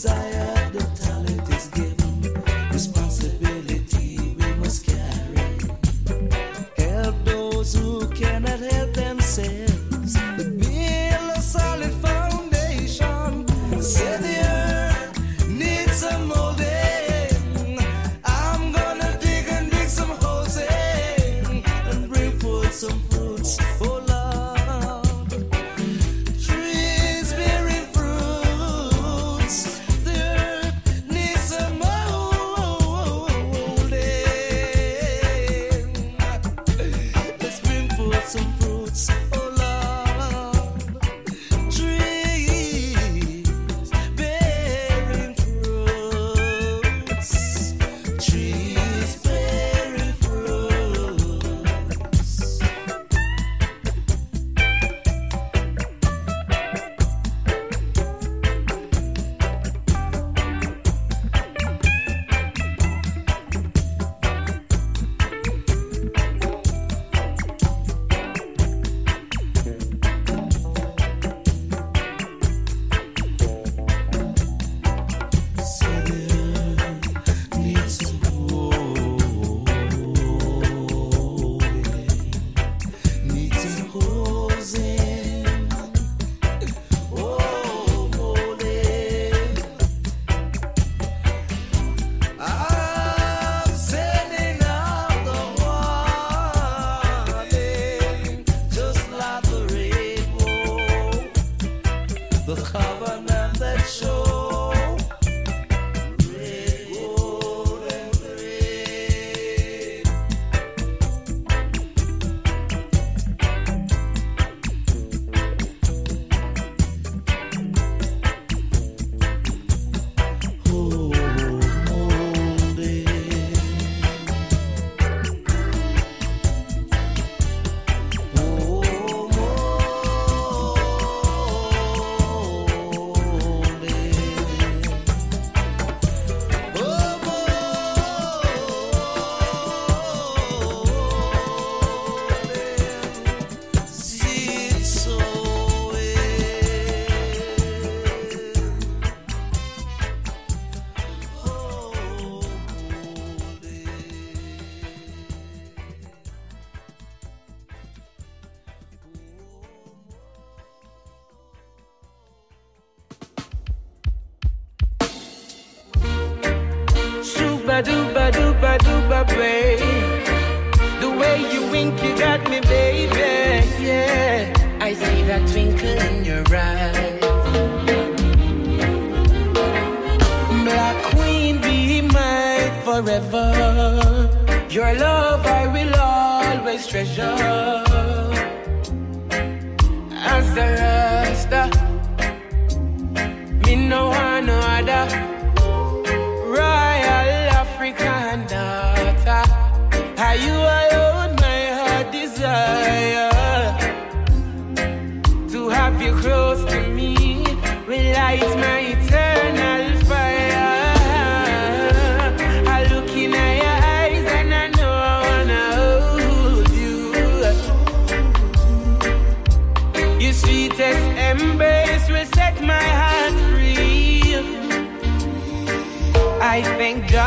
desire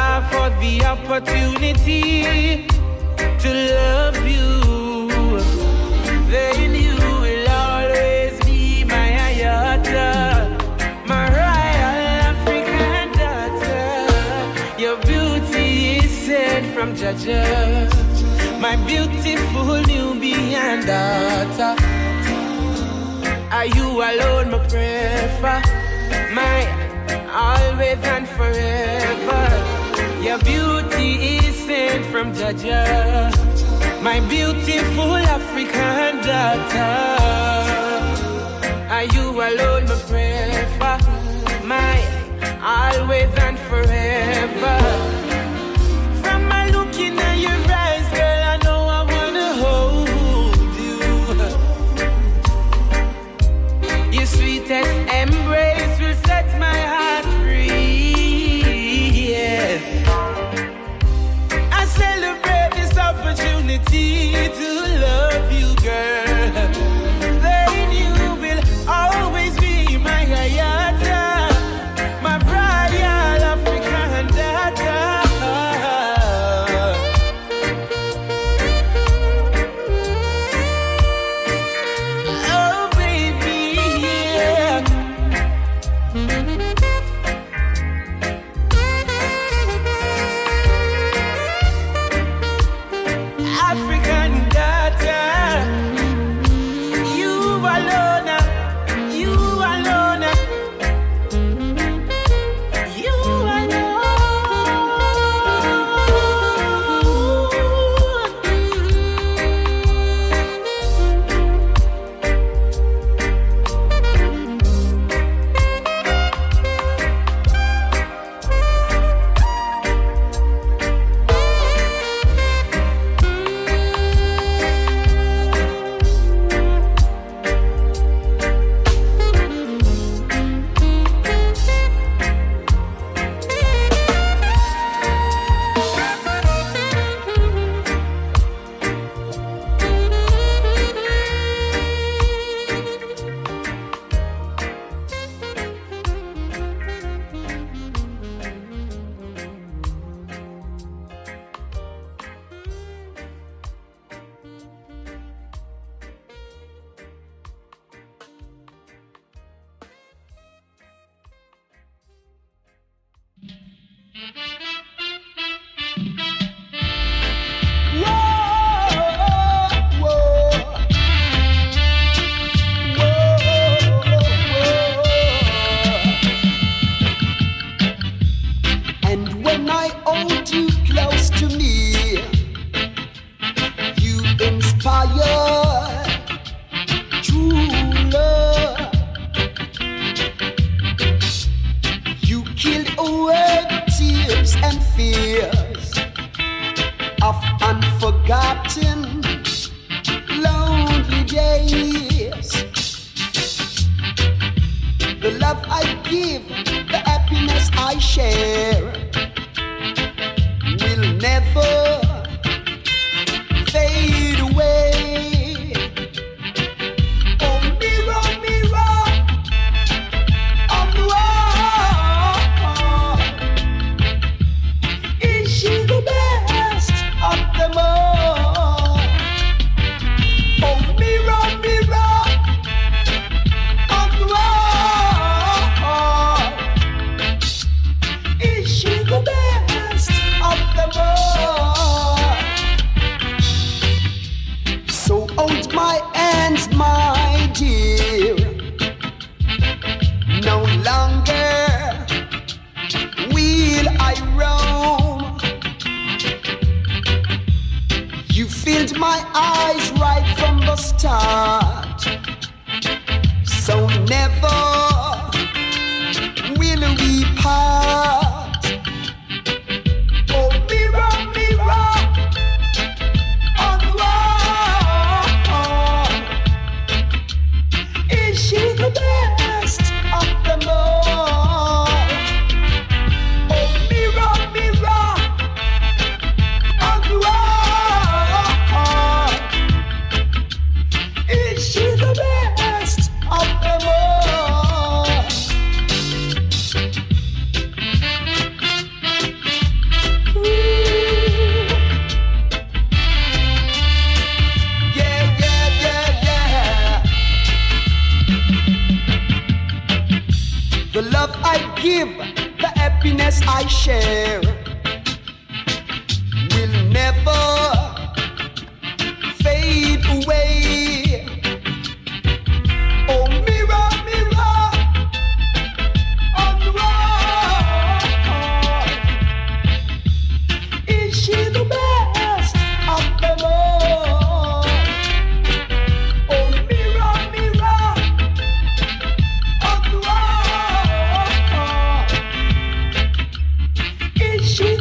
I for the opportunity to love you. Then you will always be my ayata, my royal African daughter. Your beauty is sent from Jah Jah, my beautiful Nubian daughter. Are you alone, my prefer? My always and forever. Your beauty is sent from Jah Jah, my beautiful African daughter. Are you alone, my forever, my always and forever?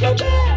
your.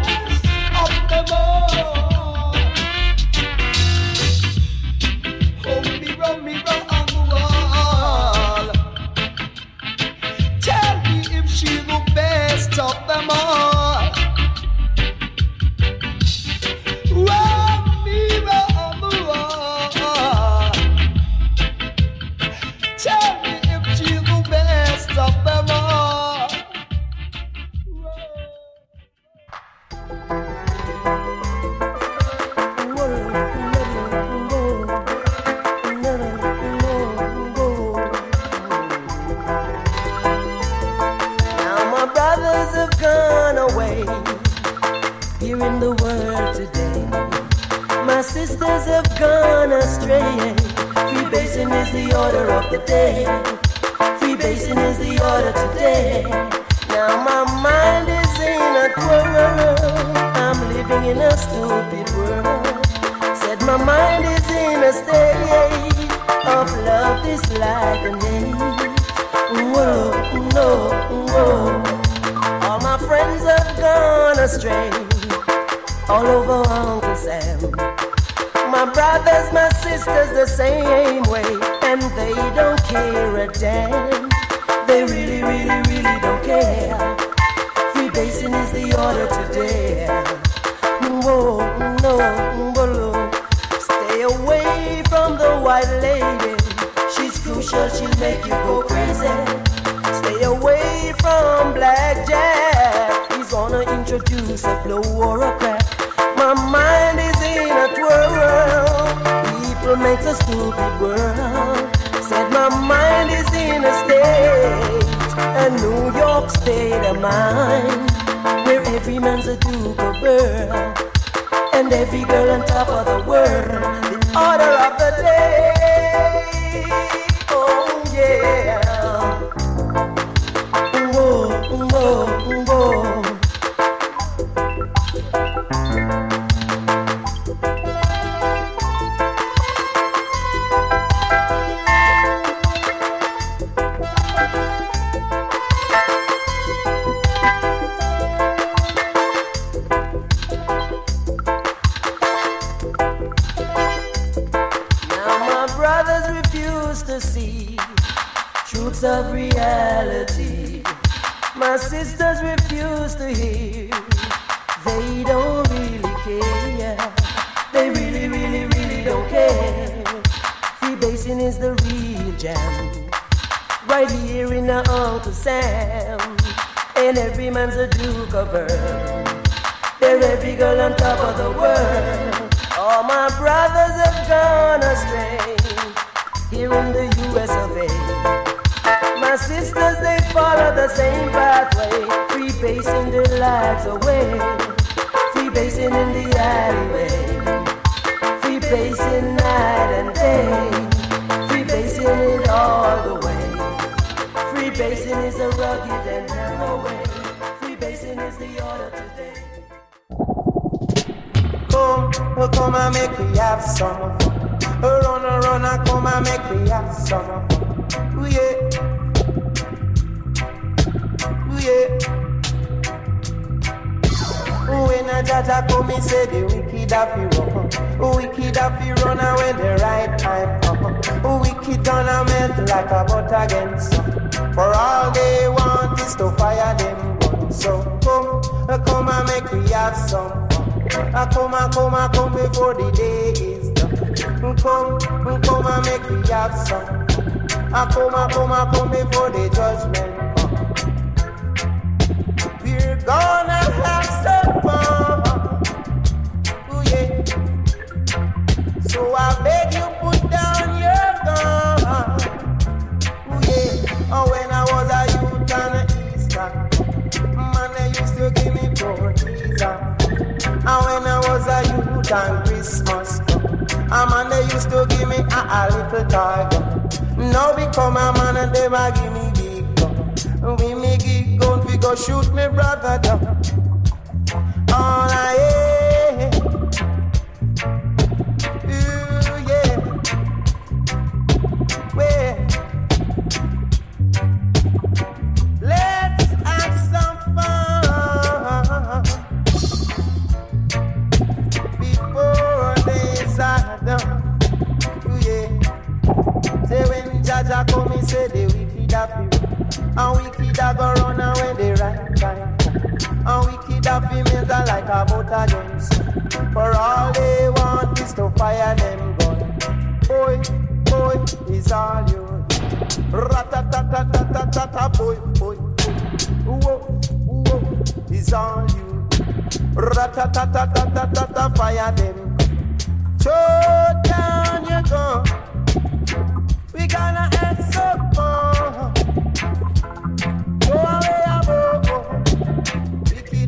where every man's a duke girl, and every girl on top of the world. up, you run away the right time uh-huh. up. Wicked gonna melt like a butter against For all they want is to fire them guns. So come, uh, come and make we have some fun. Uh, come and come and come before the day is done. Uh, come, come and make we have some fun. Come and come and come before the judgment. We're gonna have some. So I beg you, put down your gun. Ooh, yeah. Oh, when I was a youth on the East man, they used to give me porkies. And when I was a youth on Christmas, a man, they used to give me a, a little tiger. Now become a man and they might give me big gun. We make it gun, we go shoot me brother down. All I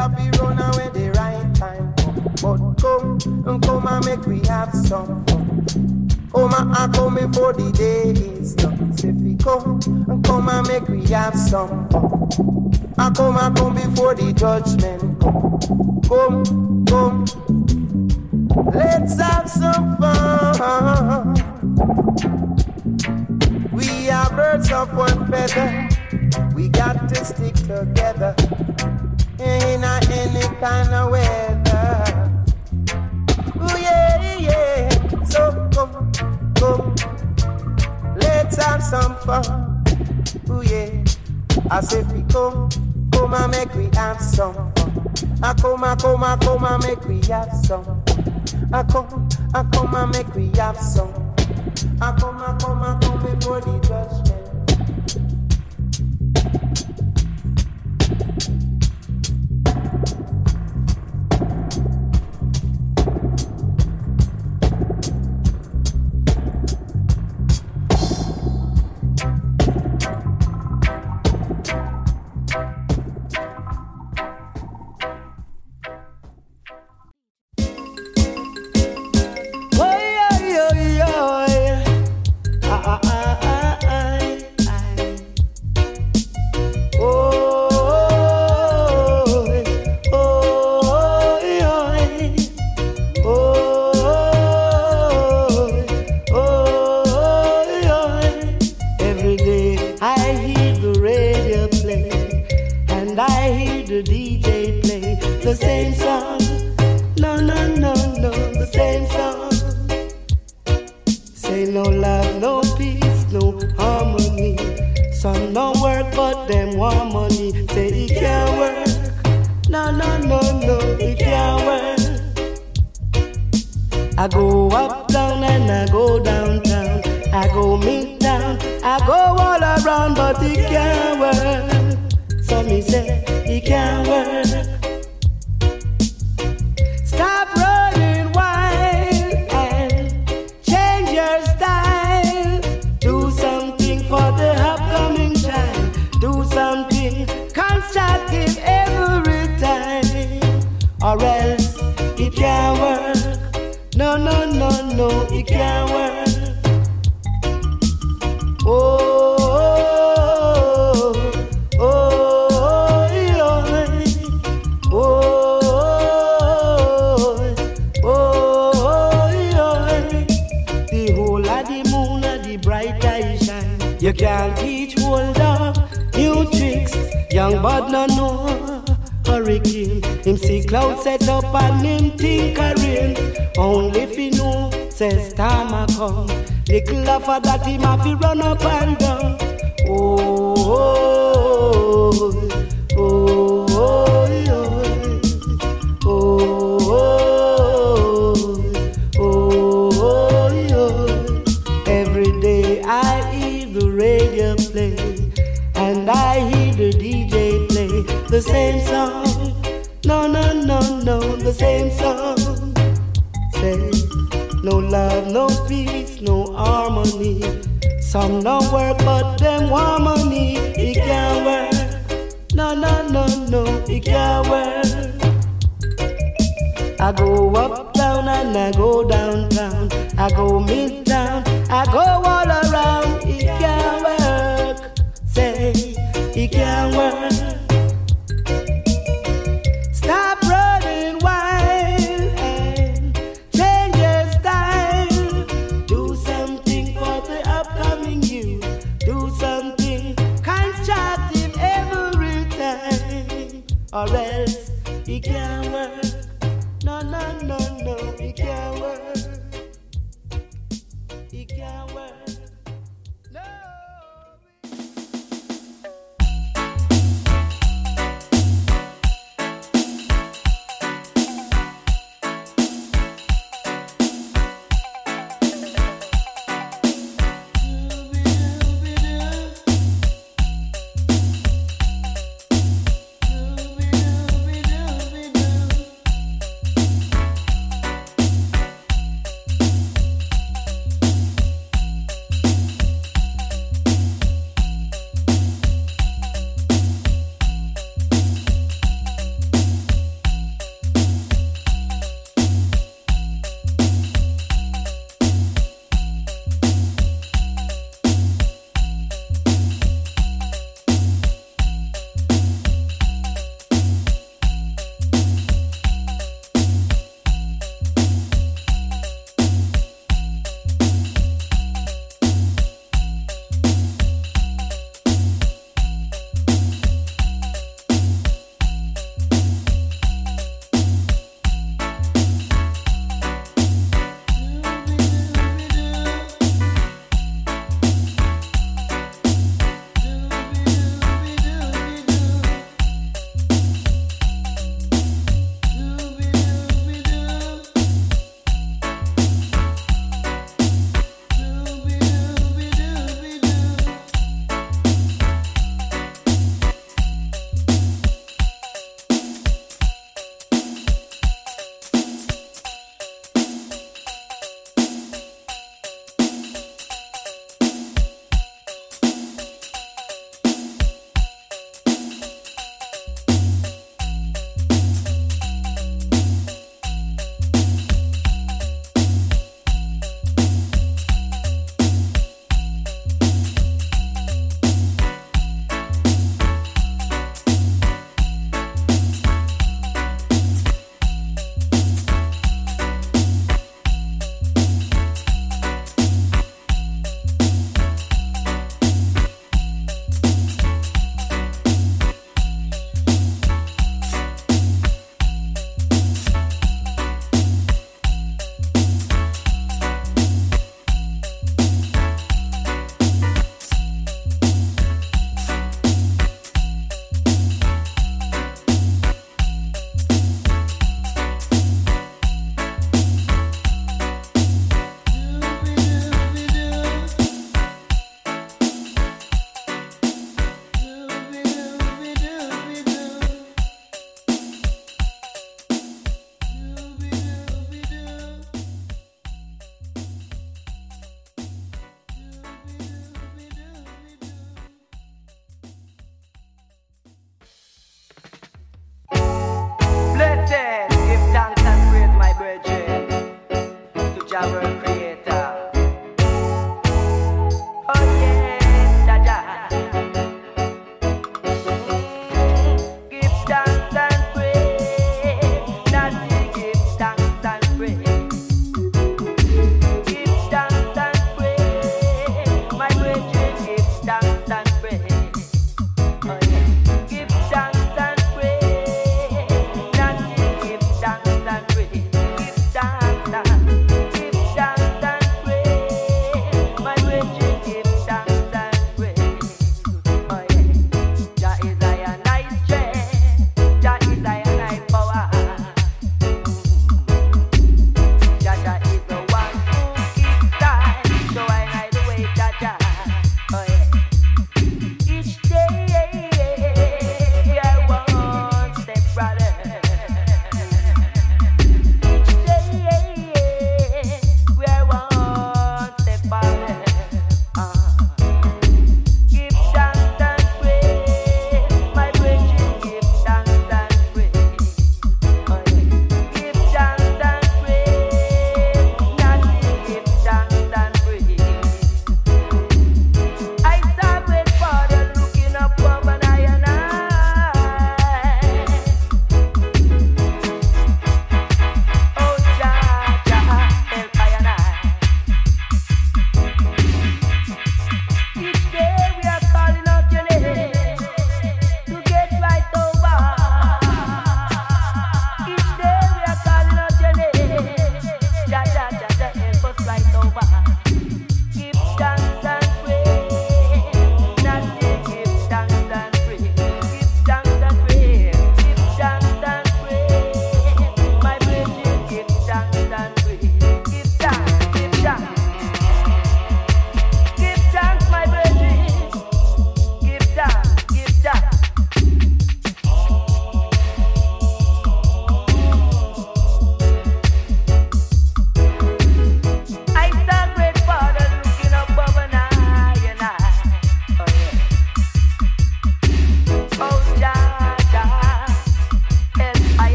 up, we run away the right time. But come, come and make we have some fun. Come and come before the day is done. Say we come, come and make we have some fun. And come and come before the judgment come. Come, come, let's have some fun. We are birds of one feather. We got to stick together in a, any kind of weather. Ooh, yeah, yeah. So come, come, let's have some fun. Ooh, yeah. I say we come, come and make we have some fun. I come, I come, I come and make we have some. I come, I come and make we have some. I come, I come, I come before the judgment. I go up, down, and I go downtown. I go meet midtown, I go all around, but it can't work. So me say it can't work. Of that him have to run up and I go downtown. I go midtown.